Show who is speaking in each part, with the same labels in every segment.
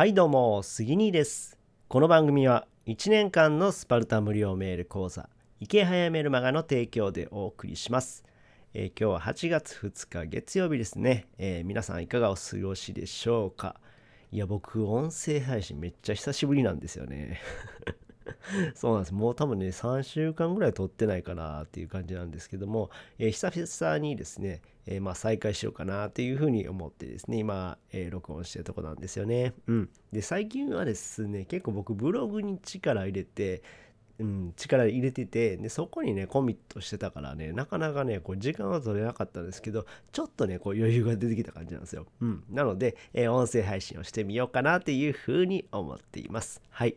Speaker 1: はいどうも杉兄です。この番組は1年間のスパルタ無料メール講座池早メルマガの提供でお送りします、えー、今日は8月2日月曜日ですね、えー、皆さんいかがお過ごしでしょうか？いや僕音声配信めっちゃ久しぶりなんですよね。そうなんです。もう多分ね、3週間ぐらい撮ってないかなっていう感じなんですけども、えー、久々にですね、えー、まあ再開しようかなっていうふうに思ってですね、今、えー、録音してるとこなんですよね。うん。で、最近はですね、結構僕ブログに力入れて、うん、力入れててでそこにねコミットしてたからねなかなかねこう時間は取れなかったんですけどちょっとねこう余裕が出てきた感じなんですよ、うん、なので、えー、音声配信をしてみようかなっていうふうに思っていますはい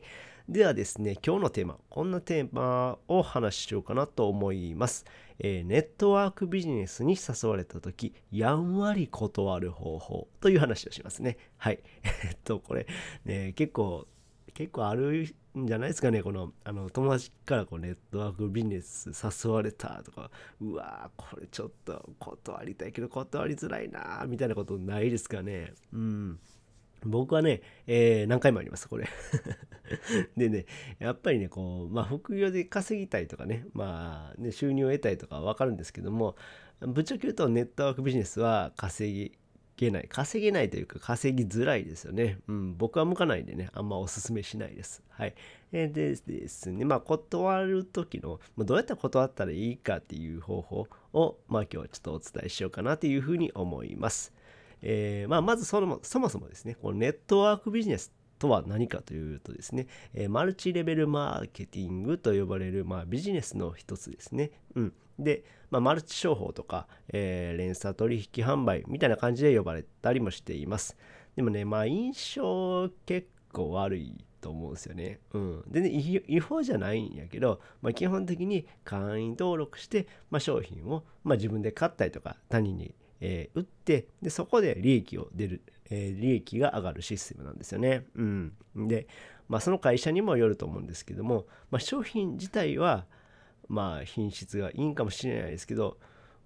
Speaker 1: ではですね、今日のテーマ、こんなテーマをお話ししようかなと思います。えー、ネットワークビジネスに誘われた時、やんわり断る方法という話をしますね。はい。えっと、これ、ね、結構、結構あるんじゃないですかね、この、あの、友達からこうネットワークビジネス誘われたとか、うわー、これちょっと断りたいけど断りづらいなみたいなことないですかね。うん。僕はね、えー、何回もあります、これ でね、やっぱりね、こう、まあ、副業で稼ぎたいとかね、まあ、ね、収入を得たいとかわかるんですけども、ぶっちゃけ言うとネットワークビジネスは稼げない。稼げないというか稼ぎづらいですよね。うん、僕は向かないんでね、あんまおすすめしないです。はい。でですね、まあ、断る時の、どうやって断ったらいいかっていう方法を、まあ、今日はちょっとお伝えしようかなというふうに思います。えー、まあ、まずそのそもそもですね、このネットワークビジネスとは何かというとですね、えー、マルチレベルマーケティングと呼ばれる、まあ、ビジネスの一つですね。うん、で、まあ、マルチ商法とか、えー、連鎖取引販売みたいな感じで呼ばれたりもしています。でもね、まあ、印象結構悪いと思うんですよね。うん。でね、違法じゃないんやけど、まあ、基本的に会員登録して、まあ、商品を、まあ、自分で買ったりとか他人にえー、売ってでそこで利益を出る、えー、利益が上がるシステムなんですよね。うん、で、まあ、その会社にもよると思うんですけども、まあ、商品自体はまあ品質がいいんかもしれないですけど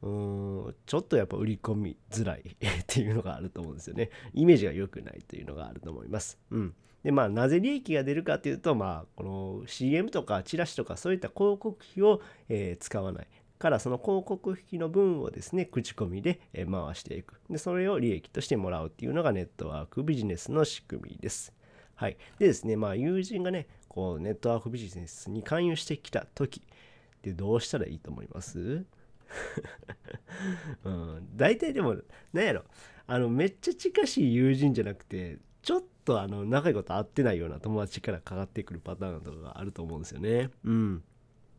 Speaker 1: うんちょっとやっぱ売り込みづらい っていうのがあると思うんですよね。イメージが良くないというのがあると思います。うん。でまあなぜ利益が出るかっていうとまあこの CM とかチラシとかそういった広告費を、えー、使わない。からその広告費の分をですね口コミで回していくでそれを利益としてもらうっていうのがネットワークビジネスの仕組みです。はい、でですねまあ友人がねこうネットワークビジネスに勧誘してきた時ってどうしたらいいと思います？うん、大体でも何やろあのめっちゃ近しい友人じゃなくてちょっとあの長いこと会ってないような友達からかかってくるパターンとかがあると思うんですよね。うん。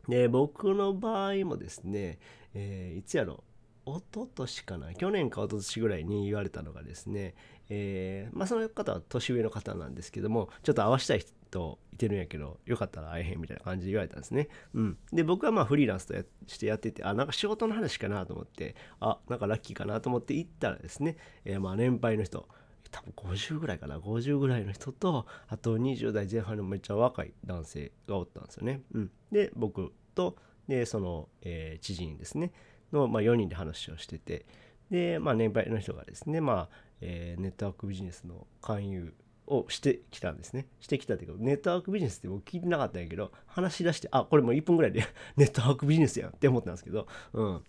Speaker 1: で僕の場合もですね、えー、いつやろ一昨年かな去年か一昨年ぐらいに言われたのがですね、えー、まあその方は年上の方なんですけどもちょっと会わしたい人いてるんやけどよかったら会えへんみたいな感じで言われたんですね。うん、で僕はまあフリーランスとしてやっててあなんか仕事の話かなと思ってあなんかラッキーかなと思って行ったらですね、えー、まあ年配の人多分50ぐらいかな50ぐらいの人とあと20代前半のめっちゃ若い男性がおったんですよね。うん、で僕とでその、えー、知人ですねの、まあ、4人で話をしててで、まあ、年配の人がですね、まあえー、ネットワークビジネスの勧誘をしてきたんですね。してきたっていうか、ネットワークビジネスって僕聞いてなかったんやけど、話し出して、あ、これもう1分ぐらいで ネットワークビジネスやんって思ったんですけど、うん。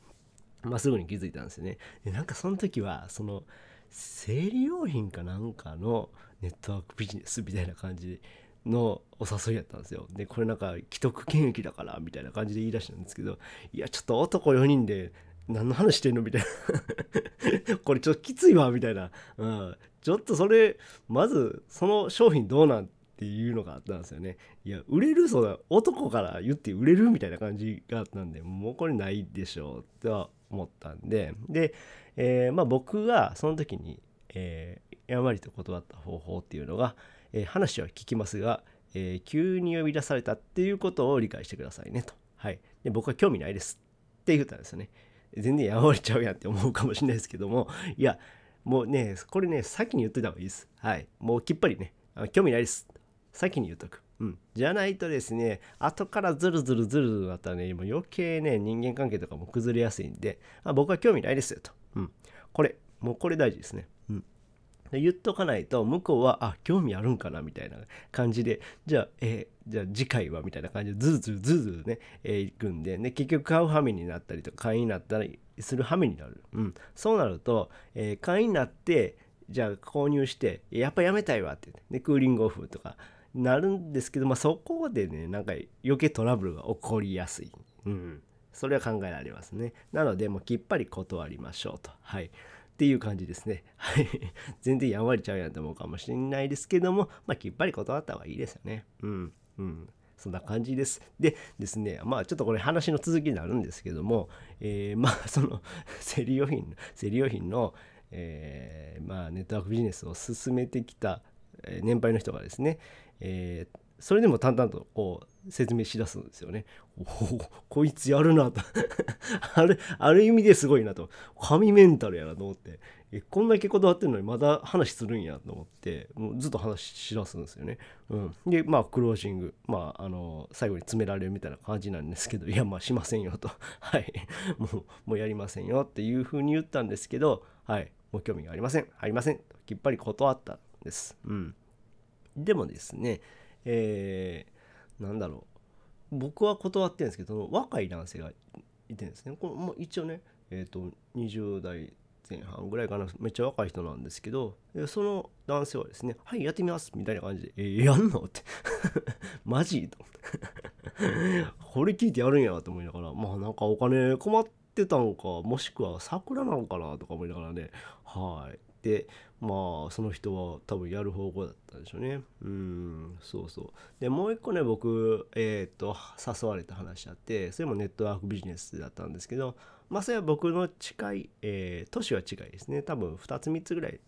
Speaker 1: まあ、すぐに気づいたんですよね。で、なんかその時は、その、生理用品かなんかのネットワークビジネスみたいな感じのお誘いやったんですよ。で、これなんか既得権益だからみたいな感じで言い出したんですけど、いや、ちょっと男4人で何の話してんのみたいな これちょっときついわみたいな。うん。ちょっとそれ、まずその商品どうなんっていうのがあったんですよね。いや、売れるそうだ、男から言って売れるみたいな感じがあったんで、もうこれないでしょうとは思ったんで、で、えー、まあ僕がその時に、えー、やんわりと断った方法っていうのが、えー、話は聞きますが、えー、急に呼び出されたっていうことを理解してくださいねと。はい。で僕は興味ないですって言ったんですよね。全然やわれちゃうやんって思うかもしれないですけども、いや、もうね、これね、先に言っといた方がいいです。はい。もうきっぱりね、興味ないです。先に言っとく。うん。じゃないとですね、後からズルズルズルズルだったらね、もう余計ね、人間関係とかも崩れやすいんで、あ僕は興味ないですよと。うん。これ、もうこれ大事ですね。うん。で言っとかないと向こうはあ興味あるんかなみたいな感じでじゃあえー、じゃあ次回はみたいな感じでズルズルズルズルね、えー、行くんで、ね、結局買う羽目になったりとか会員になったりする羽目になる、うん、そうなると、えー、会員になってじゃあ購入してやっぱやめたいわってねクーリングオフとかなるんですけど、まあ、そこでねなんか余計トラブルが起こりやすい、うん、それは考えられますねなのでもうきっぱり断りましょうとはいっていう感じですね。はい。全然やんわりちゃうやんと思うかもしれないですけども、まあ、きっぱり断った方がいいですよね。うん。うん。そんな感じです。でですね、まあちょっとこれ話の続きになるんですけども、えー、まあその生理用品、生理用品の、えー、まあネットワークビジネスを進めてきた年配の人がですね、えー、それでも淡々とこう説明しだすんですよね。おおこいつやるなと。あれある意味ですごいなと。神メンタルやなと思って。えこんだけ断ってるのにまだ話するんやと思ってもうずっと話しだすんですよね。うん、でまあクロージング。まああの最後に詰められるみたいな感じなんですけど。いやまあしませんよと。はい。もうもうやりませんよっていうふうに言ったんですけどはい。もう興味がありません。ありません。きっぱり断ったんです。うん、でもですねえー、なんだろう。僕は断ってるんですけど若い男性がいてるんですね。これも一応ねえっ、ー、と20代前半ぐらいかな。めっちゃ若い人なんですけどその男性はですね「はいやってみます」みたいな感じで「えー、やんの?」って。マジと これ聞いてやるんやと思いながらまあなんかお金困ってたんかもしくは桜なんかなとか思いながらね。はい。まあその人は多分やる方向だったんでしょうね。うんそうそう。でもう一個ね僕えっ、と誘われた話あってそれもネットワークビジネスだったんですけどまあそれは僕の近い、えー、都市は近いですね。多分2つ3つぐらい、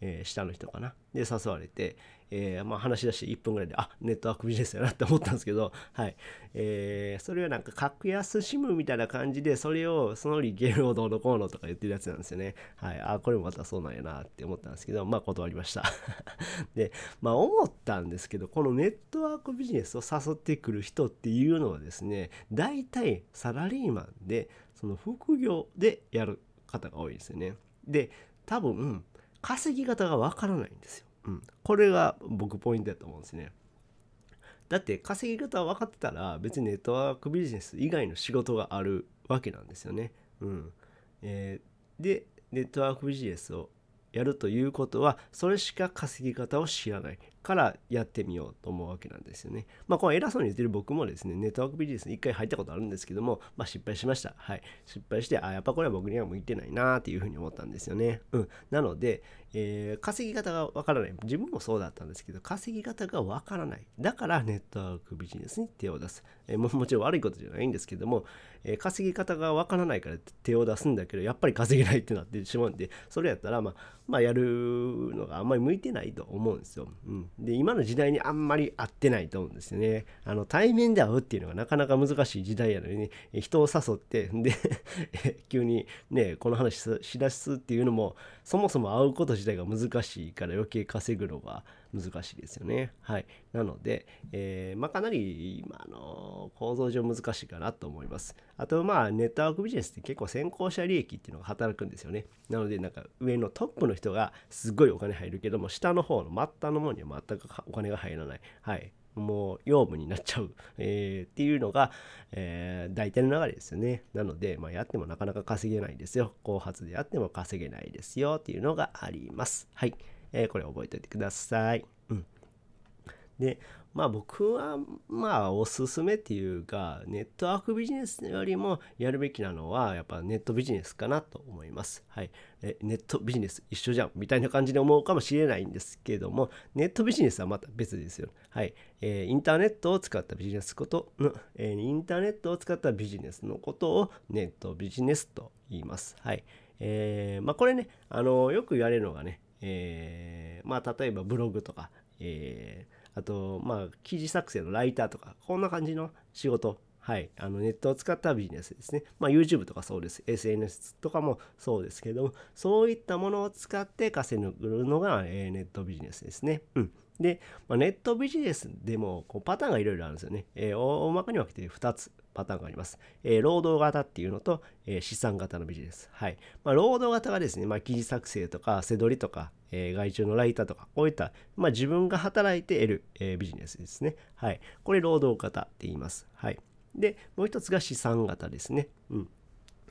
Speaker 1: えー、下の人かなで誘われてえー、まあ、話し出して1分ぐらいであネットワークビジネスやなって思ったんですけど、はいえー、それはなんか格安 SIM みたいな感じでそれをその利ゲをどうのこうのとか言ってるやつなんですよね。はい、あこれもまたそうなんやなって思ったんですけどまあ断りました。でまあ思ったんですけどこのネットワークビジネスを誘ってくる人っていうのはですね大体サラリーマンでその副業でやる方が多いですよね。で多分稼ぎ方がわからないんですよ。うん、これが僕ポイントだと思うんですね。だって稼ぎ方分かってたら別にネットワークビジネス以外の仕事があるわけなんですよね。うんえー、でネットワークビジネスをやるということはそれしか稼ぎ方を知らないからやってみようと思うわけなんですよね。まあこの偉そうに言ってる僕もですねネットワークビジネスに一回入ったことあるんですけども、まあ、失敗しました。はい。失敗してあやっぱこれは僕には向いてないなっていうふうに思ったんですよね。うん。なので、えー、稼ぎ方がわからない。自分もそうだったんですけど稼ぎ方がわからない。だからネットワークビジネスに手を出す。えー、ももちろん悪いことじゃないんですけども、えー、稼ぎ方がわからないから手を出すんだけどやっぱり稼げないってなってしまうんでそれやったらまあまあやるのがあんまり向いてないと思うんですよ。うん、で今の時代にあんまり合ってないと思うんですよね。あの対面で会うっていうのがなかなか難しい時代やのにね人を誘ってで 急にねこの話しだすっていうのもそもそも会うこと自体が難しいから余計稼ぐのが難しいですよね。はい。なので、えー、まあ、かなり今の構造上難しいかなと思います。あと、まあ、ネットワークビジネスって結構先行者利益っていうのが働くんですよね。なので、なんか上のトップの人がすごいお金入るけども、下の方の末端の方には全くお金が入らない。はい。もう養分になっちゃう、えー、っていうのが、えー、大体の流れですよね。なので、まあ、やってもなかなか稼げないですよ。後発でやっても稼げないですよっていうのがあります。はい。えー、これ覚えておいてください。うん。で、まあ僕はまあおすすめっていうかネットワークビジネスよりもやるべきなのはやっぱネットビジネスかなと思います。はい。えネットビジネス一緒じゃんみたいな感じで思うかもしれないんですけどもネットビジネスはまた別ですよ。はい。えー、インターネットを使ったビジネスことの、えー、インターネットを使ったビジネスのことをネットビジネスと言います。はい。えー、まあこれね、あのよく言われるのがね、えー、まあ例えばブログとか、えー、あとまあ記事作成のライターとかこんな感じの仕事はい、あのネットを使ったビジネスですね。まあ、YouTube とかそうです。SNS とかもそうですけども、そういったものを使って稼ぐのが、えー、ネットビジネスですね。うん。で、まあ、ネットビジネスでもこうパターンがいろいろあるんですよね。えー、大まかに分けて2つパターンがあります。えー、労働型っていうのと、えー、資産型のビジネス。はい。まあ、労働型がですね、まあ、記事作成とか、背取りとか、えー、外注のライターとか、こういった、まあ、自分が働いて得る、えー、ビジネスですね。はい。これ、労働型って言います。はい。で、もう一つが資産型ですね。うん。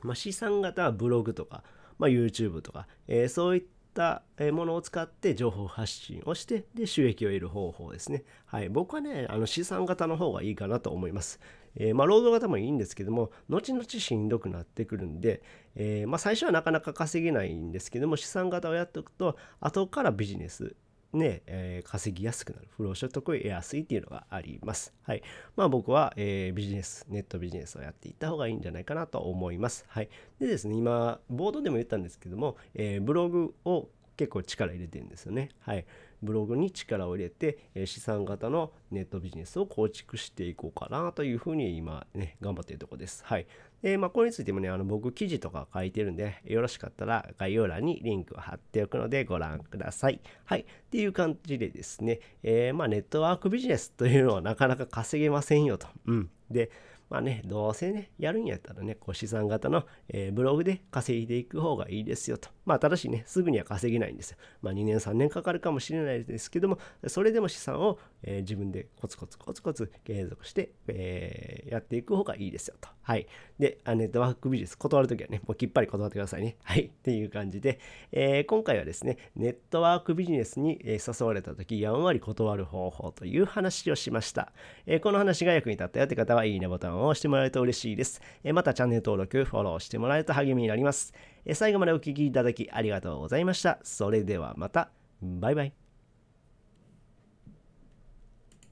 Speaker 1: まあ、資産型はブログとか、まあ、YouTube とか、えー、そういったものを使って情報発信をしてで収益を得る方法ですね。はい、僕はねあの資産型の方がいいかなと思います。えー、まあ、労働型もいいんですけども後々しんどくなってくるんで、えー、まあ、最初はなかなか稼げないんですけども資産型をやっておくと後からビジネスね、えー、稼ぎやすくなる、不労所得を得やすいっていうのがあります。はい。まあ僕は、えー、ビジネス、ネットビジネスをやっていった方がいいんじゃないかなと思います。はい。でですね、今、ボードでも言ったんですけども、えー、ブログを結構力入れてるんですよね。はい。ブログに力を入れて、え資産型のネットビジネスを構築していこうかなというふうに今ね、頑張っているところです。はい。で、まあ、これについてもね、あの僕記事とか書いてるんで、よろしかったら概要欄にリンクを貼っておくのでご覧ください。はい。っていう感じでですね、えー、まあ、ネットワークビジネスというのはなかなか稼げませんよと。うん。で、まあね、どうせね、やるんやったらね、こう資産型の、えー、ブログで稼いでいく方がいいですよと。まあ、ただしね、すぐには稼げないんですよ。まあ、2年、3年かかるかもしれないですけども、それでも資産を、えー、自分でコツコツコツコツ継続して、えー、やっていく方がいいですよと。はい。で、あネットワークビジネス断るときはね、もうきっぱり断ってくださいね。はい。っていう感じで、えー、今回はですね、ネットワークビジネスに、誘われたとき、やんわり断る方法という話をしました。えこの話が役に立ったよって方は、いいねボタンを押してもらえると嬉しいです。えまたチャンネル登録、フォローしてもらえると励みになります。え最後までお聴きいただきありがとうございました。それではまた。バイバイ。